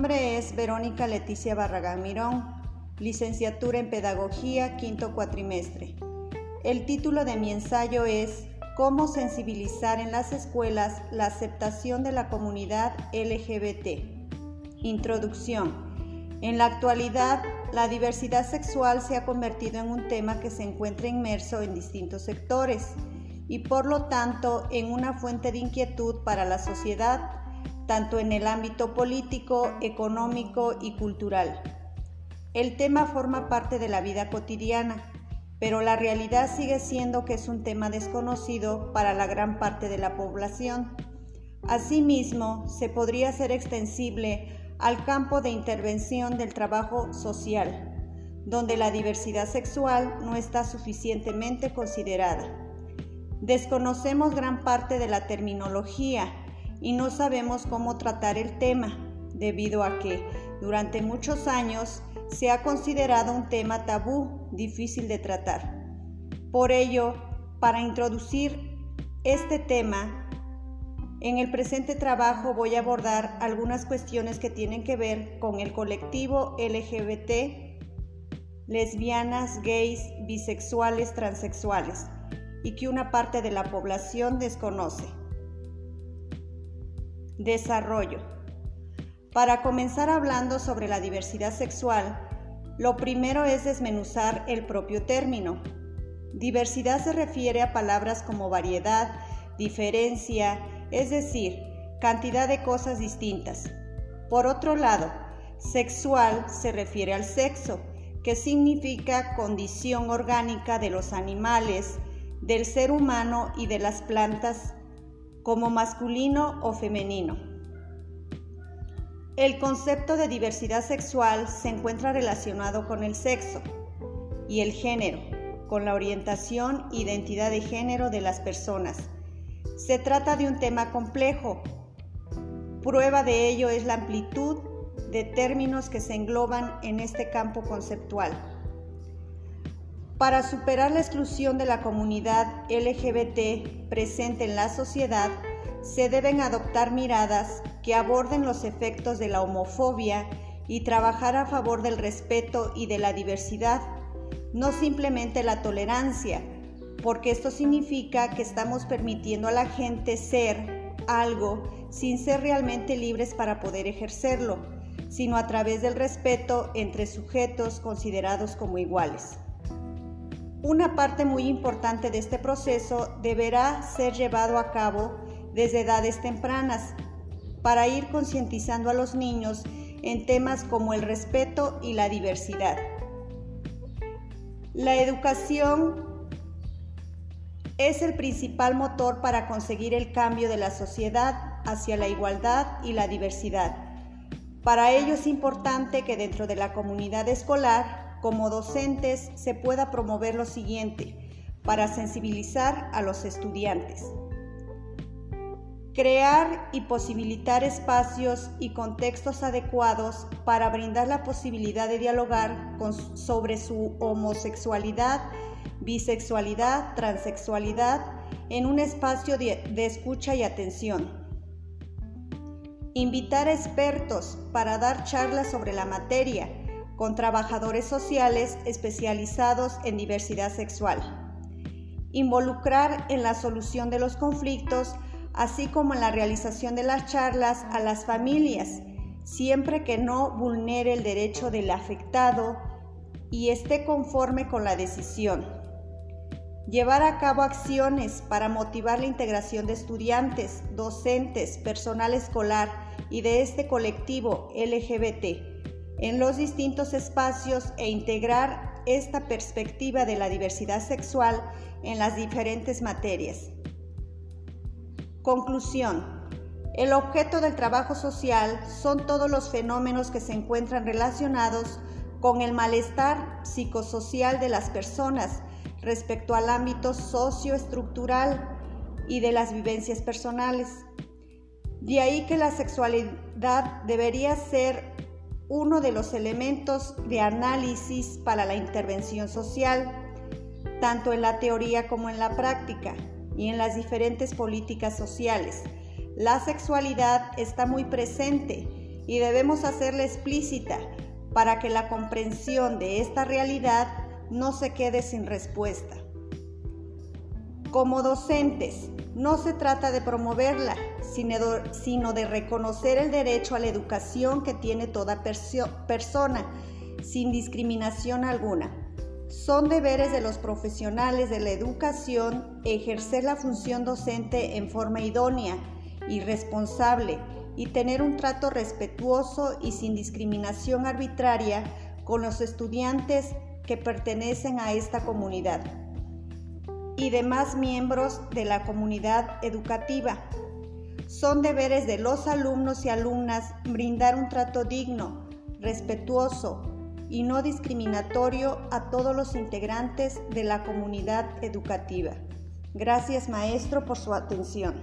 nombre es Verónica Leticia Barragán Mirón, licenciatura en Pedagogía, quinto cuatrimestre. El título de mi ensayo es Cómo sensibilizar en las escuelas la aceptación de la comunidad LGBT. Introducción. En la actualidad, la diversidad sexual se ha convertido en un tema que se encuentra inmerso en distintos sectores y por lo tanto en una fuente de inquietud para la sociedad tanto en el ámbito político, económico y cultural. El tema forma parte de la vida cotidiana, pero la realidad sigue siendo que es un tema desconocido para la gran parte de la población. Asimismo, se podría ser extensible al campo de intervención del trabajo social, donde la diversidad sexual no está suficientemente considerada. Desconocemos gran parte de la terminología y no sabemos cómo tratar el tema, debido a que durante muchos años se ha considerado un tema tabú difícil de tratar. Por ello, para introducir este tema, en el presente trabajo voy a abordar algunas cuestiones que tienen que ver con el colectivo LGBT, lesbianas, gays, bisexuales, transexuales, y que una parte de la población desconoce. Desarrollo. Para comenzar hablando sobre la diversidad sexual, lo primero es desmenuzar el propio término. Diversidad se refiere a palabras como variedad, diferencia, es decir, cantidad de cosas distintas. Por otro lado, sexual se refiere al sexo, que significa condición orgánica de los animales, del ser humano y de las plantas como masculino o femenino. El concepto de diversidad sexual se encuentra relacionado con el sexo y el género, con la orientación e identidad de género de las personas. Se trata de un tema complejo. Prueba de ello es la amplitud de términos que se engloban en este campo conceptual. Para superar la exclusión de la comunidad LGBT presente en la sociedad, se deben adoptar miradas que aborden los efectos de la homofobia y trabajar a favor del respeto y de la diversidad, no simplemente la tolerancia, porque esto significa que estamos permitiendo a la gente ser algo sin ser realmente libres para poder ejercerlo, sino a través del respeto entre sujetos considerados como iguales. Una parte muy importante de este proceso deberá ser llevado a cabo desde edades tempranas para ir concientizando a los niños en temas como el respeto y la diversidad. La educación es el principal motor para conseguir el cambio de la sociedad hacia la igualdad y la diversidad. Para ello es importante que dentro de la comunidad escolar como docentes se pueda promover lo siguiente para sensibilizar a los estudiantes. Crear y posibilitar espacios y contextos adecuados para brindar la posibilidad de dialogar sobre su homosexualidad, bisexualidad, transexualidad en un espacio de, de escucha y atención. Invitar expertos para dar charlas sobre la materia con trabajadores sociales especializados en diversidad sexual. Involucrar en la solución de los conflictos, así como en la realización de las charlas a las familias, siempre que no vulnere el derecho del afectado y esté conforme con la decisión. Llevar a cabo acciones para motivar la integración de estudiantes, docentes, personal escolar y de este colectivo LGBT en los distintos espacios e integrar esta perspectiva de la diversidad sexual en las diferentes materias. Conclusión. El objeto del trabajo social son todos los fenómenos que se encuentran relacionados con el malestar psicosocial de las personas respecto al ámbito socioestructural y de las vivencias personales. De ahí que la sexualidad debería ser uno de los elementos de análisis para la intervención social, tanto en la teoría como en la práctica y en las diferentes políticas sociales. La sexualidad está muy presente y debemos hacerla explícita para que la comprensión de esta realidad no se quede sin respuesta. Como docentes, no se trata de promoverla, sino de reconocer el derecho a la educación que tiene toda persona, sin discriminación alguna. Son deberes de los profesionales de la educación ejercer la función docente en forma idónea y responsable y tener un trato respetuoso y sin discriminación arbitraria con los estudiantes que pertenecen a esta comunidad y demás miembros de la comunidad educativa. Son deberes de los alumnos y alumnas brindar un trato digno, respetuoso, y no discriminatorio a todos los integrantes de la comunidad educativa. Gracias maestro por su atención.